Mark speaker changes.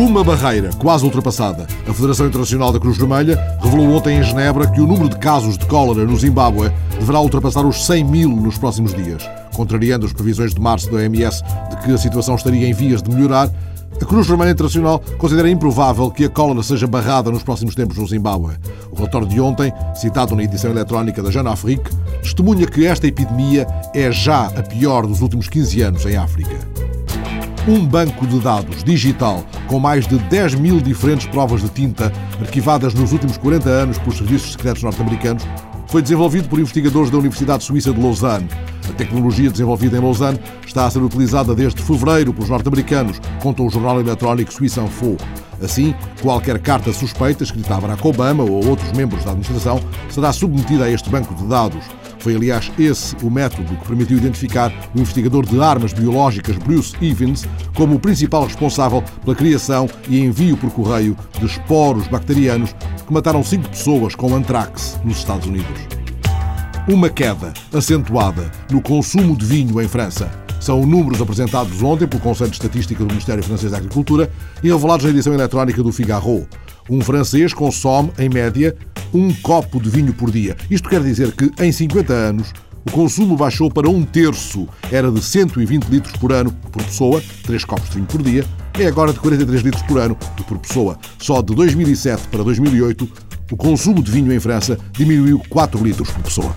Speaker 1: Uma barreira quase ultrapassada. A Federação Internacional da Cruz Vermelha revelou ontem em Genebra que o número de casos de cólera no Zimbábue deverá ultrapassar os 100 mil nos próximos dias. Contrariando as previsões de março da OMS de que a situação estaria em vias de melhorar, a Cruz Vermelha Internacional considera improvável que a cólera seja barrada nos próximos tempos no Zimbábue. O relatório de ontem, citado na edição eletrónica da Jeune Afrique, testemunha que esta epidemia é já a pior dos últimos 15 anos em África. Um banco de dados digital com mais de 10 mil diferentes provas de tinta arquivadas nos últimos 40 anos por serviços secretos norte-americanos foi desenvolvido por investigadores da Universidade Suíça de Lausanne. A tecnologia desenvolvida em Lausanne está a ser utilizada desde fevereiro pelos norte-americanos, conta o jornal eletrónico Suíça Info. Assim, qualquer carta suspeita escrita a Barack Obama ou outros membros da administração será submetida a este banco de dados. Foi, aliás, esse o método que permitiu identificar o investigador de armas biológicas Bruce Evans como o principal responsável pela criação e envio por correio de esporos bacterianos que mataram cinco pessoas com antrax nos Estados Unidos. Uma queda acentuada no consumo de vinho em França. São números apresentados ontem pelo Conselho de Estatística do Ministério Francês da Agricultura e revelados na edição eletrónica do Figaro. Um francês consome, em média, um copo de vinho por dia. Isto quer dizer que, em 50 anos, o consumo baixou para um terço. Era de 120 litros por ano por pessoa, 3 copos de vinho por dia, é agora de 43 litros por ano e por pessoa. Só de 2007 para 2008, o consumo de vinho em França diminuiu 4 litros por pessoa.